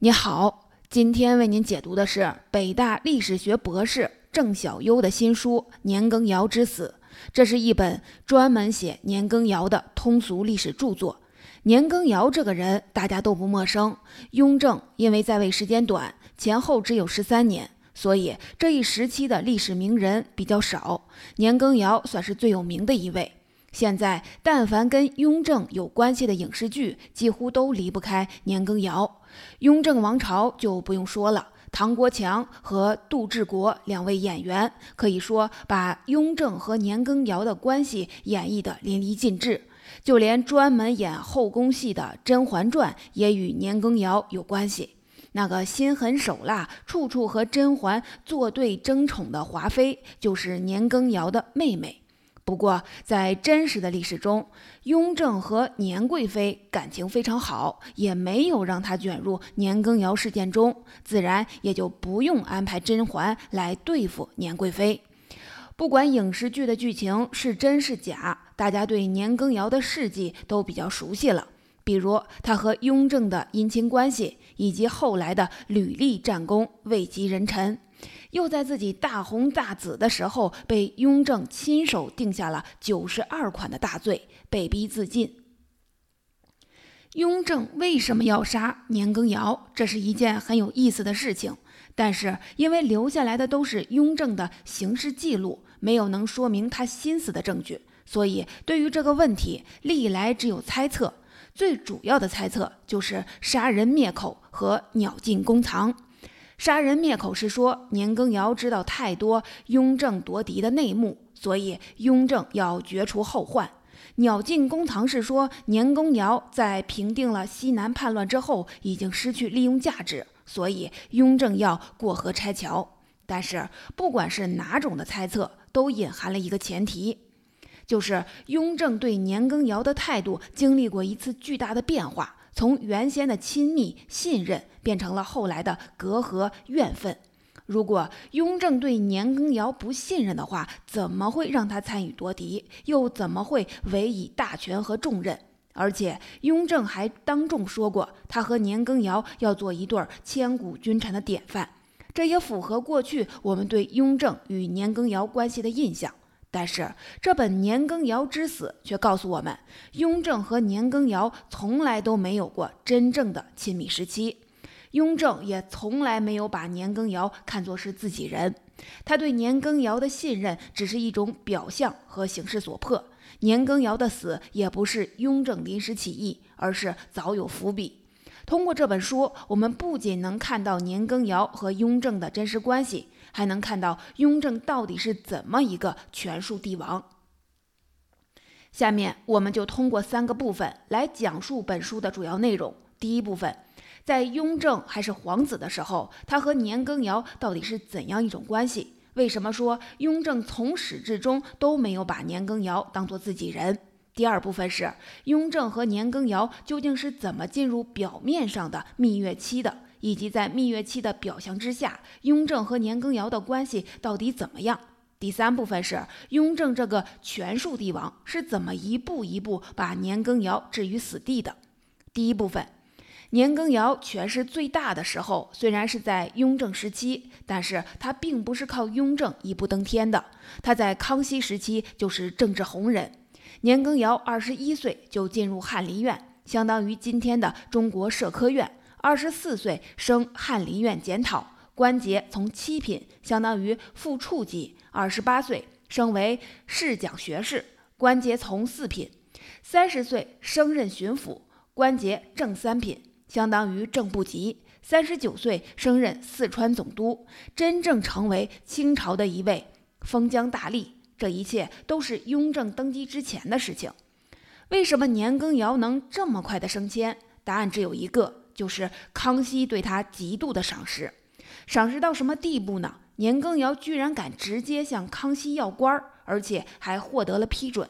你好，今天为您解读的是北大历史学博士郑小优的新书《年羹尧之死》。这是一本专门写年羹尧的通俗历史著作。年羹尧这个人大家都不陌生。雍正因为在位时间短，前后只有十三年，所以这一时期的历史名人比较少。年羹尧算是最有名的一位。现在，但凡跟雍正有关系的影视剧，几乎都离不开年羹尧。雍正王朝就不用说了，唐国强和杜志国两位演员，可以说把雍正和年羹尧的关系演绎得淋漓尽致。就连专门演后宫戏的《甄嬛传》也与年羹尧有关系。那个心狠手辣、处处和甄嬛作对争宠的华妃，就是年羹尧的妹妹。不过，在真实的历史中，雍正和年贵妃感情非常好，也没有让她卷入年羹尧事件中，自然也就不用安排甄嬛来对付年贵妃。不管影视剧的剧情是真是假，大家对年羹尧的事迹都比较熟悉了，比如他和雍正的姻亲关系，以及后来的屡立战功，位极人臣。又在自己大红大紫的时候，被雍正亲手定下了九十二款的大罪，被逼自尽。雍正为什么要杀年羹尧？这是一件很有意思的事情。但是因为留下来的都是雍正的刑事记录，没有能说明他心思的证据，所以对于这个问题，历来只有猜测。最主要的猜测就是杀人灭口和鸟尽弓藏。杀人灭口是说年羹尧知道太多雍正夺嫡的内幕，所以雍正要绝除后患。鸟尽弓藏是说年羹尧在平定了西南叛乱之后，已经失去利用价值，所以雍正要过河拆桥。但是不管是哪种的猜测，都隐含了一个前提，就是雍正对年羹尧的态度经历过一次巨大的变化。从原先的亲密信任变成了后来的隔阂怨愤。如果雍正对年羹尧不信任的话，怎么会让他参与夺嫡？又怎么会委以大权和重任？而且雍正还当众说过，他和年羹尧要做一对千古君臣的典范。这也符合过去我们对雍正与年羹尧关系的印象。但是这本《年羹尧之死》却告诉我们，雍正和年羹尧从来都没有过真正的亲密时期，雍正也从来没有把年羹尧看作是自己人。他对年羹尧的信任只是一种表象和形势所迫。年羹尧的死也不是雍正临时起意，而是早有伏笔。通过这本书，我们不仅能看到年羹尧和雍正的真实关系。还能看到雍正到底是怎么一个权术帝王。下面我们就通过三个部分来讲述本书的主要内容。第一部分，在雍正还是皇子的时候，他和年羹尧到底是怎样一种关系？为什么说雍正从始至终都没有把年羹尧当做自己人？第二部分是雍正和年羹尧究竟是怎么进入表面上的蜜月期的？以及在蜜月期的表象之下，雍正和年羹尧的关系到底怎么样？第三部分是雍正这个权术帝王是怎么一步一步把年羹尧置于死地的。第一部分，年羹尧权势最大的时候，虽然是在雍正时期，但是他并不是靠雍正一步登天的。他在康熙时期就是政治红人。年羹尧二十一岁就进入翰林院，相当于今天的中国社科院。二十四岁升翰林院检讨，官阶从七品，相当于副处级；二十八岁升为侍讲学士，官阶从四品；三十岁升任巡抚，官阶正三品，相当于正部级；三十九岁升任四川总督，真正成为清朝的一位封疆大吏。这一切都是雍正登基之前的事情。为什么年羹尧能这么快的升迁？答案只有一个。就是康熙对他极度的赏识，赏识到什么地步呢？年羹尧居然敢直接向康熙要官儿，而且还获得了批准。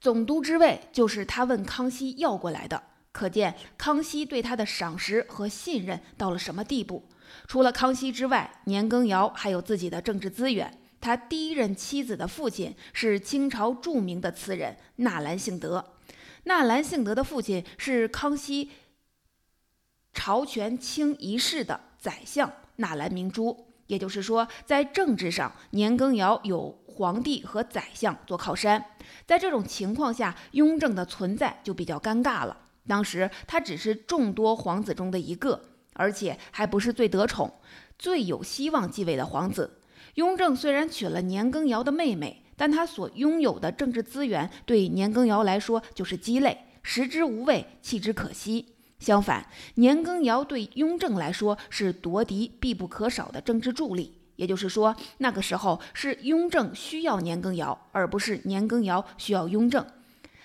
总督之位就是他问康熙要过来的，可见康熙对他的赏识和信任到了什么地步。除了康熙之外，年羹尧还有自己的政治资源。他第一任妻子的父亲是清朝著名的词人纳兰性德，纳兰性德的父亲是康熙。朝权倾一世的宰相纳兰明珠。也就是说，在政治上，年羹尧有皇帝和宰相做靠山。在这种情况下，雍正的存在就比较尴尬了。当时他只是众多皇子中的一个，而且还不是最得宠、最有希望继位的皇子。雍正虽然娶了年羹尧的妹妹，但他所拥有的政治资源对年羹尧来说就是鸡肋，食之无味，弃之可惜。相反，年羹尧对雍正来说是夺嫡必不可少的政治助力。也就是说，那个时候是雍正需要年羹尧，而不是年羹尧需要雍正。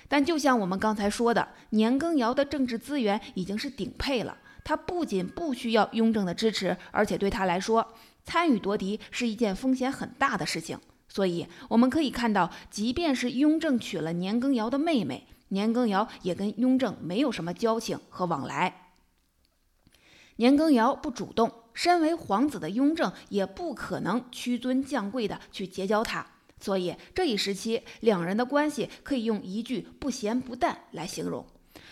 但就像我们刚才说的，年羹尧的政治资源已经是顶配了，他不仅不需要雍正的支持，而且对他来说，参与夺嫡是一件风险很大的事情。所以我们可以看到，即便是雍正娶了年羹尧的妹妹，年羹尧也跟雍正没有什么交情和往来。年羹尧不主动，身为皇子的雍正也不可能屈尊降贵的去结交他。所以这一时期，两人的关系可以用一句“不咸不淡”来形容。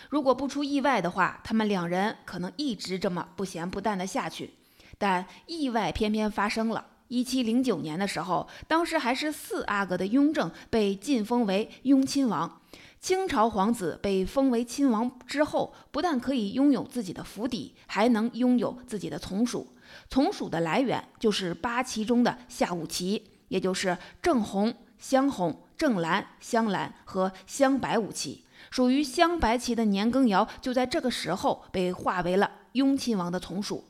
如果不出意外的话，他们两人可能一直这么不咸不淡的下去。但意外偏偏发生了。一七零九年的时候，当时还是四阿哥的雍正被晋封为雍亲王。清朝皇子被封为亲王之后，不但可以拥有自己的府邸，还能拥有自己的从属。从属的来源就是八旗中的下五旗。也就是正红、镶红、正蓝、镶蓝和镶白五旗，属于镶白旗的年羹尧就在这个时候被划为了雍亲王的从属。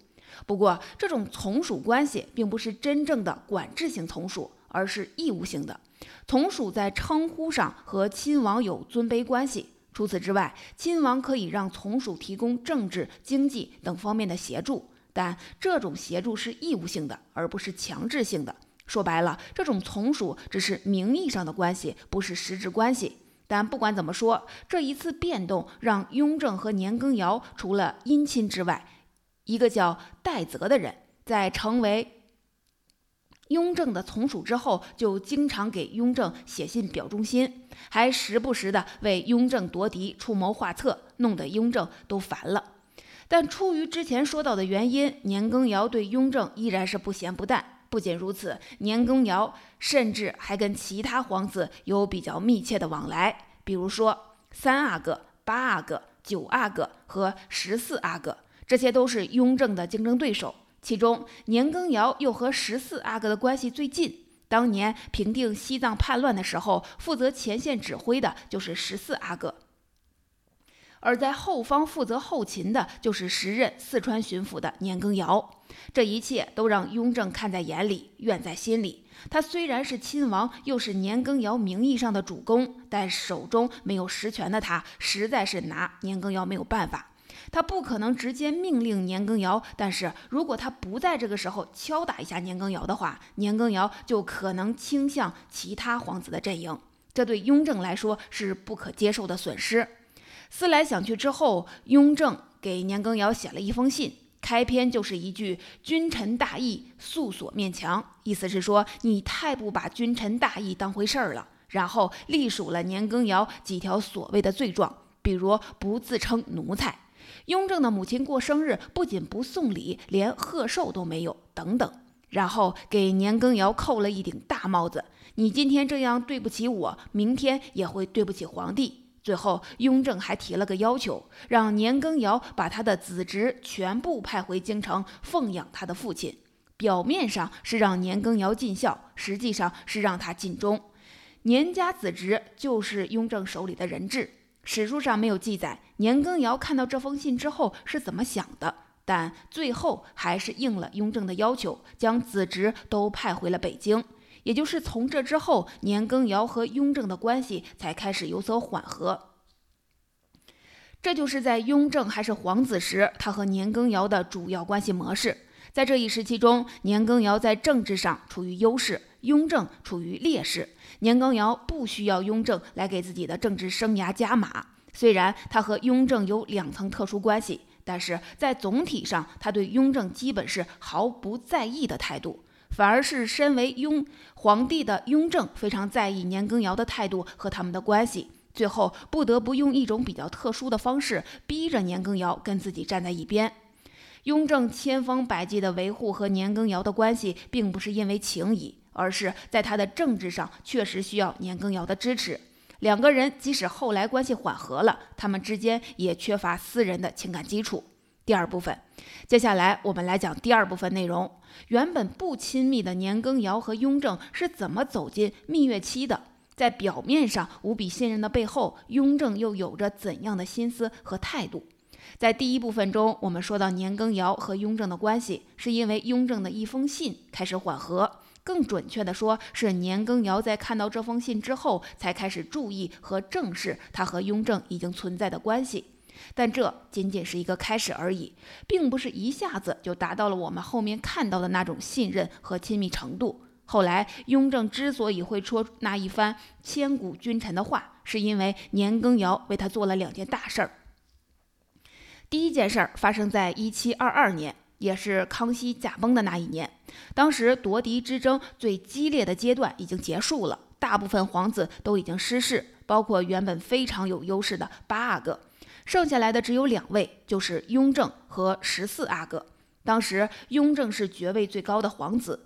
不过，这种从属关系并不是真正的管制性从属，而是义务性的。从属在称呼上和亲王有尊卑关系。除此之外，亲王可以让从属提供政治、经济等方面的协助，但这种协助是义务性的，而不是强制性的。说白了，这种从属只是名义上的关系，不是实质关系。但不管怎么说，这一次变动让雍正和年羹尧除了姻亲之外，一个叫戴泽的人，在成为雍正的从属之后，就经常给雍正写信表忠心，还时不时的为雍正夺嫡出谋划策，弄得雍正都烦了。但出于之前说到的原因，年羹尧对雍正依然是不咸不淡。不仅如此，年羹尧甚至还跟其他皇子有比较密切的往来，比如说三阿哥、八阿哥、九阿哥和十四阿哥，这些都是雍正的竞争对手。其中，年羹尧又和十四阿哥的关系最近。当年平定西藏叛乱的时候，负责前线指挥的就是十四阿哥。而在后方负责后勤的，就是时任四川巡抚的年羹尧。这一切都让雍正看在眼里，怨在心里。他虽然是亲王，又是年羹尧名义上的主公，但手中没有实权的他，实在是拿年羹尧没有办法。他不可能直接命令年羹尧，但是如果他不在这个时候敲打一下年羹尧的话，年羹尧就可能倾向其他皇子的阵营。这对雍正来说是不可接受的损失。思来想去之后，雍正给年羹尧写了一封信，开篇就是一句“君臣大义，素锁面墙”，意思是说你太不把君臣大义当回事儿了。然后隶属了年羹尧几条所谓的罪状，比如不自称奴才，雍正的母亲过生日不仅不送礼，连贺寿都没有，等等。然后给年羹尧扣了一顶大帽子：“你今天这样对不起我，明天也会对不起皇帝。”最后，雍正还提了个要求，让年羹尧把他的子侄全部派回京城奉养他的父亲。表面上是让年羹尧尽孝，实际上是让他尽忠。年家子侄就是雍正手里的人质。史书上没有记载年羹尧看到这封信之后是怎么想的，但最后还是应了雍正的要求，将子侄都派回了北京。也就是从这之后，年羹尧和雍正的关系才开始有所缓和。这就是在雍正还是皇子时，他和年羹尧的主要关系模式。在这一时期中，年羹尧在政治上处于优势，雍正处于劣势。年羹尧不需要雍正来给自己的政治生涯加码。虽然他和雍正有两层特殊关系，但是在总体上，他对雍正基本是毫不在意的态度。反而是身为雍皇帝的雍正非常在意年羹尧的态度和他们的关系，最后不得不用一种比较特殊的方式逼着年羹尧跟自己站在一边。雍正千方百计地维护和年羹尧的关系，并不是因为情谊，而是在他的政治上确实需要年羹尧的支持。两个人即使后来关系缓和了，他们之间也缺乏私人的情感基础。第二部分，接下来我们来讲第二部分内容。原本不亲密的年羹尧和雍正是怎么走进蜜月期的？在表面上无比信任的背后，雍正又有着怎样的心思和态度？在第一部分中，我们说到年羹尧和雍正的关系，是因为雍正的一封信开始缓和。更准确地说，是年羹尧在看到这封信之后，才开始注意和正视他和雍正已经存在的关系。但这仅仅是一个开始而已，并不是一下子就达到了我们后面看到的那种信任和亲密程度。后来，雍正之所以会说那一番千古君臣的话，是因为年羹尧为他做了两件大事儿。第一件事儿发生在一七二二年，也是康熙驾崩的那一年。当时夺嫡之争最激烈的阶段已经结束了，大部分皇子都已经失势，包括原本非常有优势的八阿哥。剩下来的只有两位，就是雍正和十四阿哥。当时雍正是爵位最高的皇子，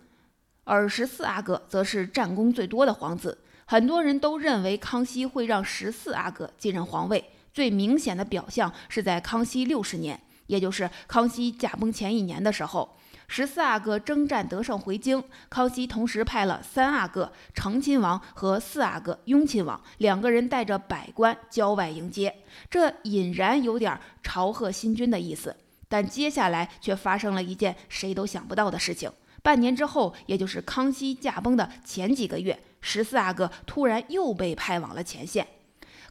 而十四阿哥则是战功最多的皇子。很多人都认为康熙会让十四阿哥继任皇位。最明显的表象是在康熙六十年，也就是康熙驾崩前一年的时候。十四阿哥征战得胜回京，康熙同时派了三阿哥成亲王和四阿哥雍亲王两个人带着百官郊外迎接，这隐然有点朝贺新君的意思。但接下来却发生了一件谁都想不到的事情：半年之后，也就是康熙驾崩的前几个月，十四阿哥突然又被派往了前线。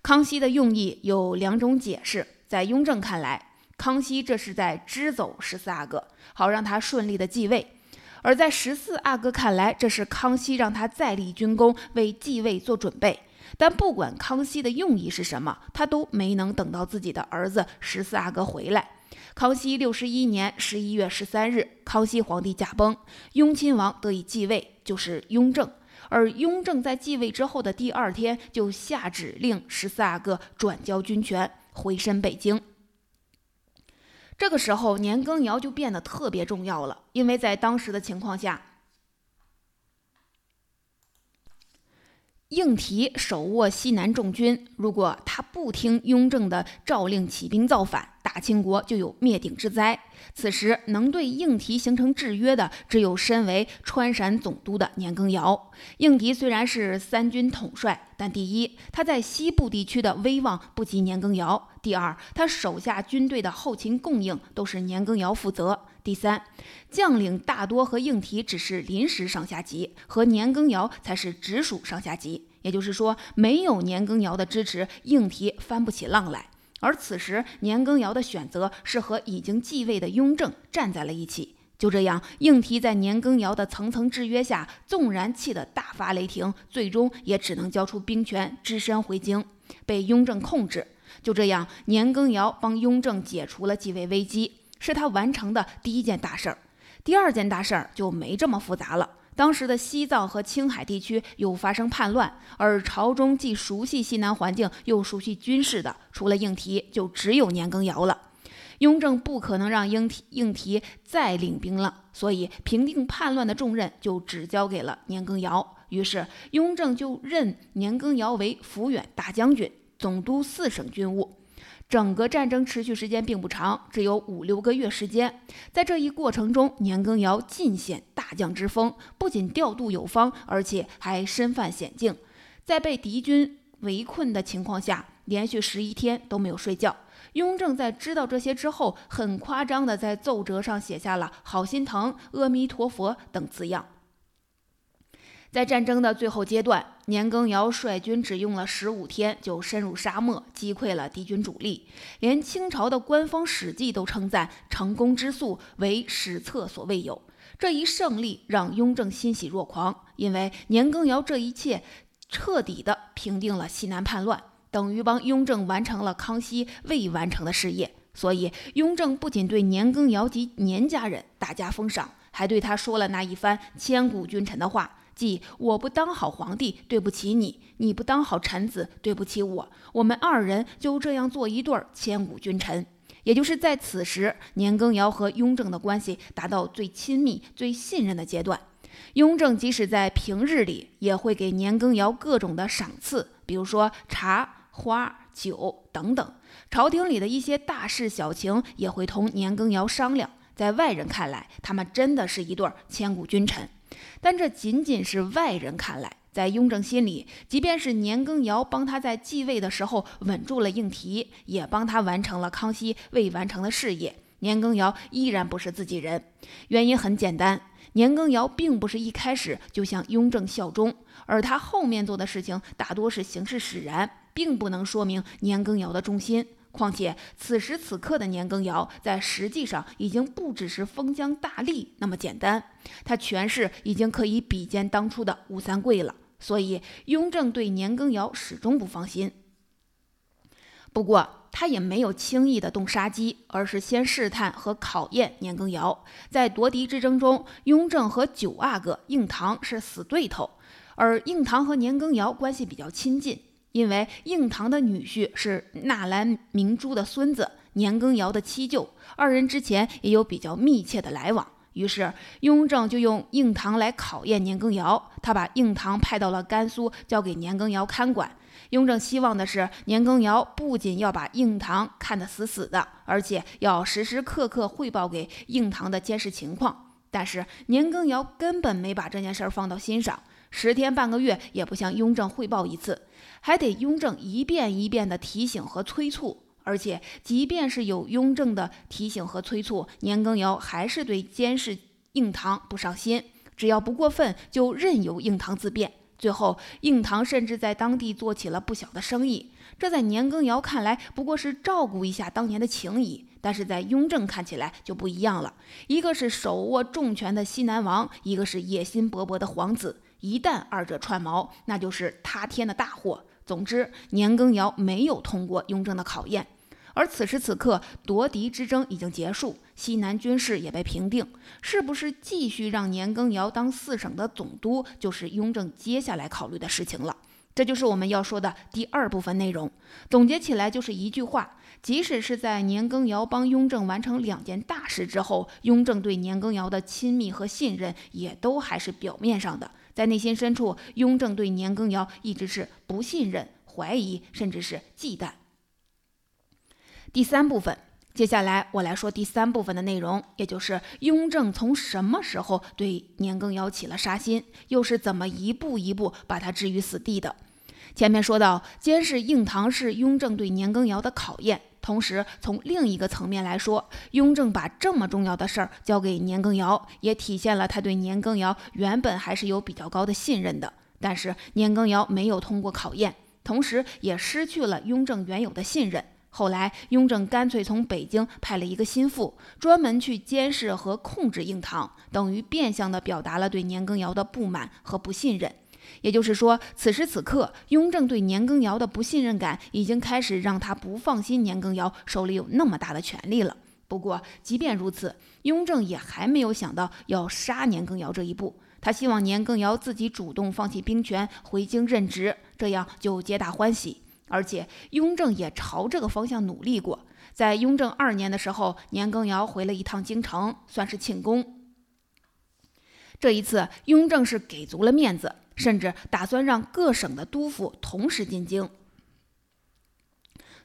康熙的用意有两种解释，在雍正看来。康熙这是在支走十四阿哥，好让他顺利的继位；而在十四阿哥看来，这是康熙让他再立军功，为继位做准备。但不管康熙的用意是什么，他都没能等到自己的儿子十四阿哥回来。康熙六十一年十一月十三日，康熙皇帝驾崩，雍亲王得以继位，就是雍正。而雍正在继位之后的第二天，就下旨令十四阿哥转交军权，回身北京。这个时候，年羹尧就变得特别重要了，因为在当时的情况下，应提手握西南重军，如果他不听雍正的诏令起兵造反。大清国就有灭顶之灾。此时能对应提形成制约的，只有身为川陕总督的年羹尧。应提虽然是三军统帅，但第一，他在西部地区的威望不及年羹尧；第二，他手下军队的后勤供应都是年羹尧负责；第三，将领大多和应提只是临时上下级，和年羹尧才是直属上下级。也就是说，没有年羹尧的支持，应提翻不起浪来。而此时，年羹尧的选择是和已经继位的雍正站在了一起。就这样，应提在年羹尧的层层制约下，纵然气得大发雷霆，最终也只能交出兵权，只身回京，被雍正控制。就这样，年羹尧帮雍正解除了继位危机，是他完成的第一件大事儿。第二件大事儿就没这么复杂了。当时的西藏和青海地区又发生叛乱，而朝中既熟悉西南环境又熟悉军事的，除了应提，就只有年羹尧了。雍正不可能让应提应提再领兵了，所以平定叛乱的重任就只交给了年羹尧。于是，雍正就任年羹尧为抚远大将军，总督四省军务。整个战争持续时间并不长，只有五六个月时间。在这一过程中，年羹尧尽显大将之风，不仅调度有方，而且还身犯险境。在被敌军围困的情况下，连续十一天都没有睡觉。雍正在知道这些之后，很夸张地在奏折上写下了“好心疼”“阿弥陀佛”等字样。在战争的最后阶段，年羹尧率军只用了十五天就深入沙漠，击溃了敌军主力，连清朝的官方史记都称赞成功之速为史册所未有。这一胜利让雍正欣喜若狂，因为年羹尧这一切彻底的平定了西南叛乱，等于帮雍正完成了康熙未完成的事业。所以，雍正不仅对年羹尧及年家人大加封赏，还对他说了那一番千古君臣的话。即我不当好皇帝，对不起你；你不当好臣子，对不起我。我们二人就这样做一对儿千古君臣。也就是在此时，年羹尧和雍正的关系达到最亲密、最信任的阶段。雍正即使在平日里，也会给年羹尧各种的赏赐，比如说茶、花、酒等等。朝廷里的一些大事小情，也会同年羹尧商量。在外人看来，他们真的是一对千古君臣。但这仅仅是外人看来，在雍正心里，即便是年羹尧帮他在继位的时候稳住了应提，也帮他完成了康熙未完成的事业，年羹尧依然不是自己人。原因很简单，年羹尧并不是一开始就向雍正效忠，而他后面做的事情大多是形式使然，并不能说明年羹尧的忠心。况且此时此刻的年羹尧，在实际上已经不只是封疆大吏那么简单，他权势已经可以比肩当初的吴三桂了。所以雍正对年羹尧始终不放心。不过他也没有轻易的动杀机，而是先试探和考验年羹尧。在夺嫡之争中，雍正和九阿哥应堂是死对头，而应堂和年羹尧关系比较亲近。因为应堂的女婿是纳兰明珠的孙子，年羹尧的七舅，二人之前也有比较密切的来往。于是雍正就用应堂来考验年羹尧，他把应堂派到了甘肃，交给年羹尧看管。雍正希望的是，年羹尧不仅要把应堂看得死死的，而且要时时刻刻汇报给应堂的监视情况。但是年羹尧根本没把这件事儿放到心上，十天半个月也不向雍正汇报一次。还得雍正一遍一遍的提醒和催促，而且即便是有雍正的提醒和催促，年羹尧还是对监视应堂不上心，只要不过分，就任由应堂自便。最后，应堂甚至在当地做起了不小的生意，这在年羹尧看来不过是照顾一下当年的情谊，但是在雍正看起来就不一样了。一个是手握重权的西南王，一个是野心勃勃的皇子，一旦二者串谋，那就是塌天的大祸。总之，年羹尧没有通过雍正的考验，而此时此刻夺嫡之争已经结束，西南军事也被平定，是不是继续让年羹尧当四省的总督，就是雍正接下来考虑的事情了。这就是我们要说的第二部分内容。总结起来就是一句话：即使是在年羹尧帮雍正完成两件大事之后，雍正对年羹尧的亲密和信任也都还是表面上的。在内心深处，雍正对年羹尧一直是不信任、怀疑，甚至是忌惮。第三部分，接下来我来说第三部分的内容，也就是雍正从什么时候对年羹尧起了杀心，又是怎么一步一步把他置于死地的。前面说到，监视印堂是雍正对年羹尧的考验。同时，从另一个层面来说，雍正把这么重要的事儿交给年羹尧，也体现了他对年羹尧原本还是有比较高的信任的。但是，年羹尧没有通过考验，同时也失去了雍正原有的信任。后来，雍正干脆从北京派了一个心腹，专门去监视和控制印堂，等于变相的表达了对年羹尧的不满和不信任。也就是说，此时此刻，雍正对年羹尧的不信任感已经开始让他不放心年羹尧手里有那么大的权力了。不过，即便如此，雍正也还没有想到要杀年羹尧这一步。他希望年羹尧自己主动放弃兵权，回京任职，这样就皆大欢喜。而且，雍正也朝这个方向努力过。在雍正二年的时候，年羹尧回了一趟京城，算是庆功。这一次，雍正是给足了面子。甚至打算让各省的督府同时进京，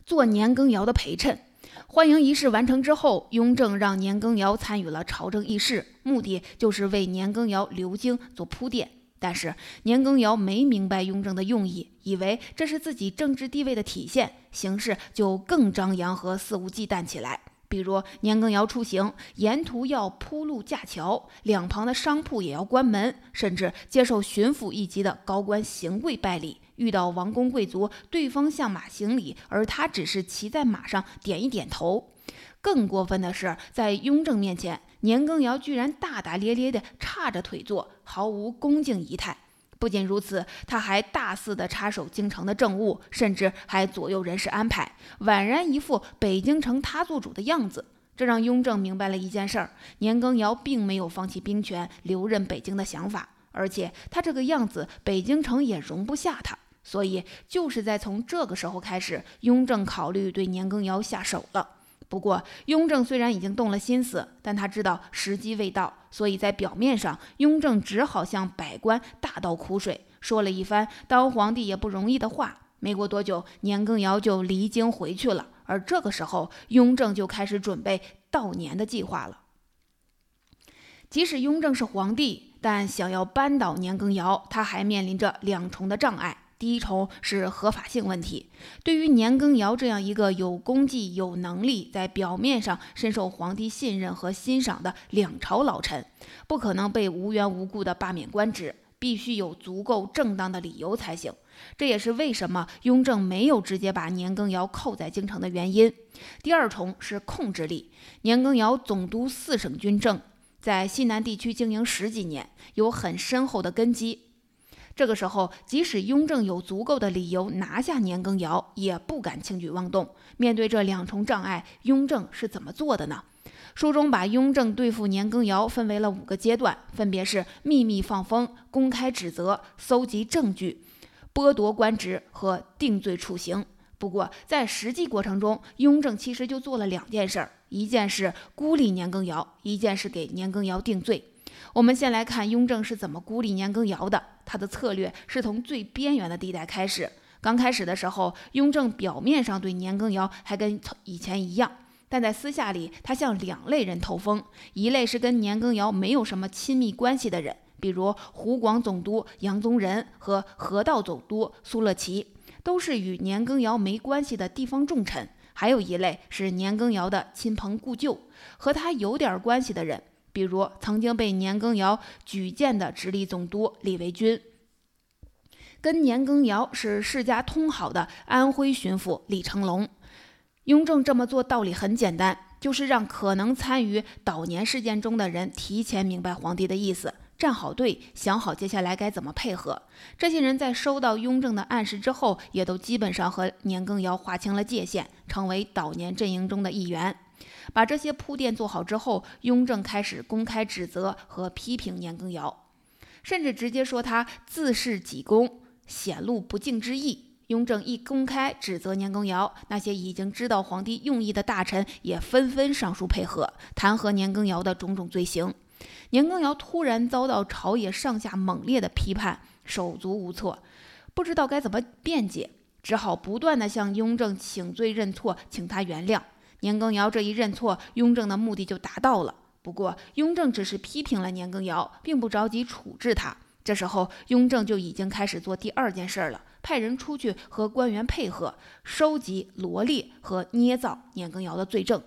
做年羹尧的陪衬。欢迎仪式完成之后，雍正让年羹尧参与了朝政议事，目的就是为年羹尧留京做铺垫。但是年羹尧没明白雍正的用意，以为这是自己政治地位的体现，行事就更张扬和肆无忌惮起来。比如年羹尧出行，沿途要铺路架桥，两旁的商铺也要关门，甚至接受巡抚一级的高官行跪拜礼。遇到王公贵族，对方向马行礼，而他只是骑在马上点一点头。更过分的是，在雍正面前，年羹尧居然大大咧咧地叉着腿坐，毫无恭敬仪态。不仅如此，他还大肆的插手京城的政务，甚至还左右人事安排，宛然一副北京城他做主的样子。这让雍正明白了一件事儿：年羹尧并没有放弃兵权、留任北京的想法，而且他这个样子，北京城也容不下他。所以，就是在从这个时候开始，雍正考虑对年羹尧下手了。不过，雍正虽然已经动了心思，但他知道时机未到，所以在表面上，雍正只好向百官大倒苦水，说了一番当皇帝也不容易的话。没过多久，年羹尧就离京回去了，而这个时候，雍正就开始准备悼年的计划了。即使雍正是皇帝，但想要扳倒年羹尧，他还面临着两重的障碍。第一重是合法性问题。对于年羹尧这样一个有功绩、有能力，在表面上深受皇帝信任和欣赏的两朝老臣，不可能被无缘无故的罢免官职，必须有足够正当的理由才行。这也是为什么雍正没有直接把年羹尧扣在京城的原因。第二重是控制力。年羹尧总督四省军政，在西南地区经营十几年，有很深厚的根基。这个时候，即使雍正有足够的理由拿下年羹尧，也不敢轻举妄动。面对这两重障碍，雍正是怎么做的呢？书中把雍正对付年羹尧分为了五个阶段，分别是秘密放风、公开指责、搜集证据、剥夺官职和定罪处刑。不过，在实际过程中，雍正其实就做了两件事儿：一件是孤立年羹尧，一件是给年羹尧定罪。我们先来看雍正是怎么孤立年羹尧的。他的策略是从最边缘的地带开始。刚开始的时候，雍正表面上对年羹尧还跟以前一样，但在私下里，他向两类人透风：一类是跟年羹尧没有什么亲密关系的人，比如湖广总督杨宗仁和河道总督苏乐祺，都是与年羹尧没关系的地方重臣；还有一类是年羹尧的亲朋故旧，和他有点关系的人。比如曾经被年羹尧举荐的直隶总督李维钧，跟年羹尧是世家通好的安徽巡抚李成龙。雍正这么做道理很简单，就是让可能参与悼年事件中的人提前明白皇帝的意思，站好队，想好接下来该怎么配合。这些人在收到雍正的暗示之后，也都基本上和年羹尧划清了界限，成为悼年阵营中的一员。把这些铺垫做好之后，雍正开始公开指责和批评年羹尧，甚至直接说他自恃己功，显露不敬之意。雍正一公开指责年羹尧，那些已经知道皇帝用意的大臣也纷纷上书配合，弹劾年羹尧的种种罪行。年羹尧突然遭到朝野上下猛烈的批判，手足无措，不知道该怎么辩解，只好不断的向雍正请罪认错，请他原谅。年羹尧这一认错，雍正的目的就达到了。不过，雍正只是批评了年羹尧，并不着急处置他。这时候，雍正就已经开始做第二件事了，派人出去和官员配合，收集罗列和捏造年羹尧的罪证。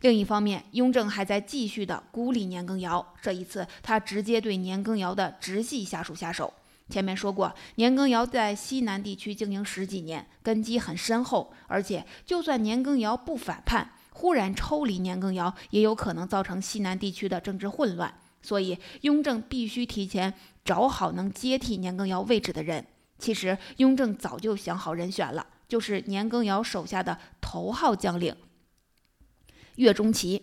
另一方面，雍正还在继续的孤立年羹尧。这一次，他直接对年羹尧的直系下属下手。前面说过，年羹尧在西南地区经营十几年，根基很深厚。而且，就算年羹尧不反叛，忽然抽离年羹尧，也有可能造成西南地区的政治混乱。所以，雍正必须提前找好能接替年羹尧位置的人。其实，雍正早就想好人选了，就是年羹尧手下的头号将领岳钟琪。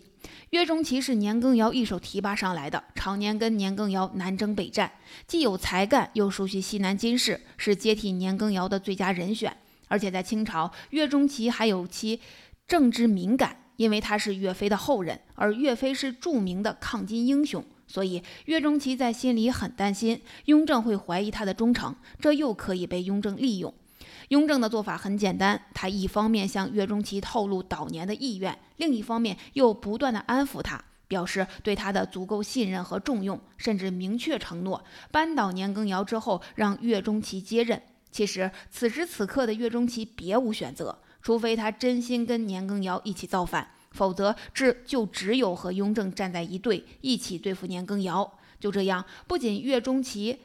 岳钟琪是年羹尧一手提拔上来的，常年跟年羹尧南征北战，既有才干，又熟悉西南军事，是接替年羹尧的最佳人选。而且在清朝，岳钟琪还有其政治敏感，因为他是岳飞的后人，而岳飞是著名的抗金英雄，所以岳钟琪在心里很担心雍正会怀疑他的忠诚，这又可以被雍正利用。雍正的做法很简单，他一方面向岳钟琪透露悼年的意愿，另一方面又不断的安抚他，表示对他的足够信任和重用，甚至明确承诺扳倒年羹尧之后让岳钟琪接任。其实此时此刻的岳钟琪别无选择，除非他真心跟年羹尧一起造反，否则这就只有和雍正站在一队，一起对付年羹尧。就这样，不仅岳钟琪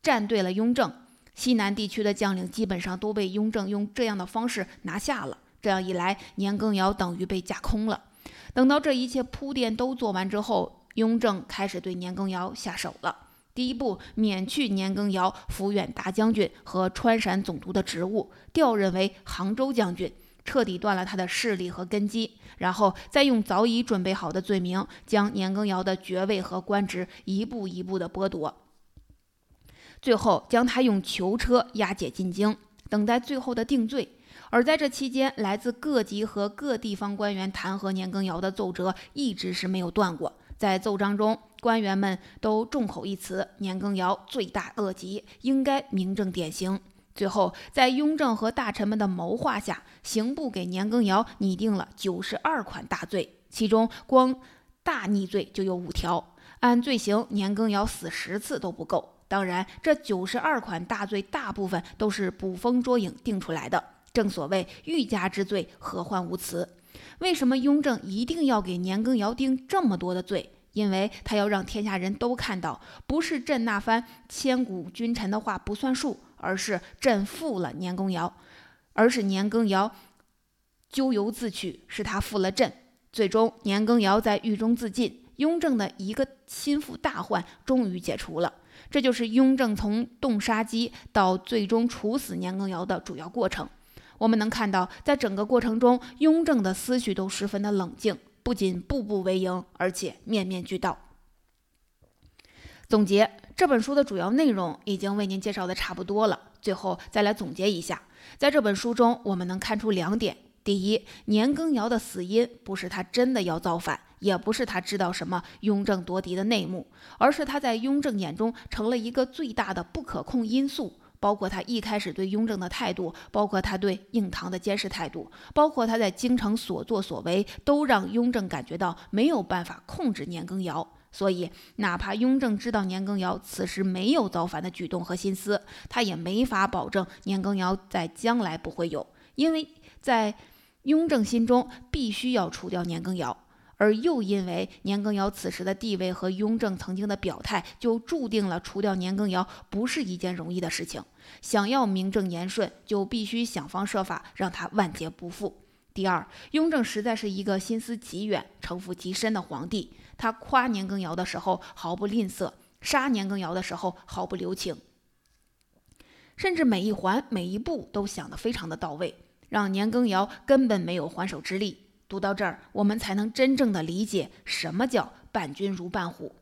站对了雍正。西南地区的将领基本上都被雍正用这样的方式拿下了。这样一来，年羹尧等于被架空了。等到这一切铺垫都做完之后，雍正开始对年羹尧下手了。第一步，免去年羹尧抚远大将军和川陕总督的职务，调任为杭州将军，彻底断了他的势力和根基。然后再用早已准备好的罪名，将年羹尧的爵位和官职一步一步的剥夺。最后将他用囚车押解进京，等待最后的定罪。而在这期间，来自各级和各地方官员弹劾年羹尧的奏折一直是没有断过。在奏章中，官员们都众口一词：年羹尧罪大恶极，应该明正典刑。最后，在雍正和大臣们的谋划下，刑部给年羹尧拟定了九十二款大罪，其中光大逆罪就有五条。按罪行，年羹尧死十次都不够。当然，这九十二款大罪大部分都是捕风捉影定出来的。正所谓欲加之罪，何患无辞？为什么雍正一定要给年羹尧定这么多的罪？因为他要让天下人都看到，不是朕那番千古君臣的话不算数，而是朕负了年羹尧，而是年羹尧咎由自取，是他负了朕。最终，年羹尧在狱中自尽，雍正的一个心腹大患终于解除了。这就是雍正从动杀机到最终处死年羹尧的主要过程。我们能看到，在整个过程中，雍正的思绪都十分的冷静，不仅步步为营，而且面面俱到。总结这本书的主要内容已经为您介绍的差不多了，最后再来总结一下，在这本书中，我们能看出两点：第一，年羹尧的死因不是他真的要造反。也不是他知道什么雍正夺嫡的内幕，而是他在雍正眼中成了一个最大的不可控因素。包括他一开始对雍正的态度，包括他对应堂的监视态度，包括他在京城所作所为，都让雍正感觉到没有办法控制年羹尧。所以，哪怕雍正知道年羹尧此时没有造反的举动和心思，他也没法保证年羹尧在将来不会有，因为在雍正心中必须要除掉年羹尧。而又因为年羹尧此时的地位和雍正曾经的表态，就注定了除掉年羹尧不是一件容易的事情。想要名正言顺，就必须想方设法让他万劫不复。第二，雍正实在是一个心思极远、城府极深的皇帝。他夸年羹尧的时候毫不吝啬，杀年羹尧的时候毫不留情，甚至每一环每一步都想得非常的到位，让年羹尧根本没有还手之力。读到这儿，我们才能真正的理解什么叫伴君如伴虎。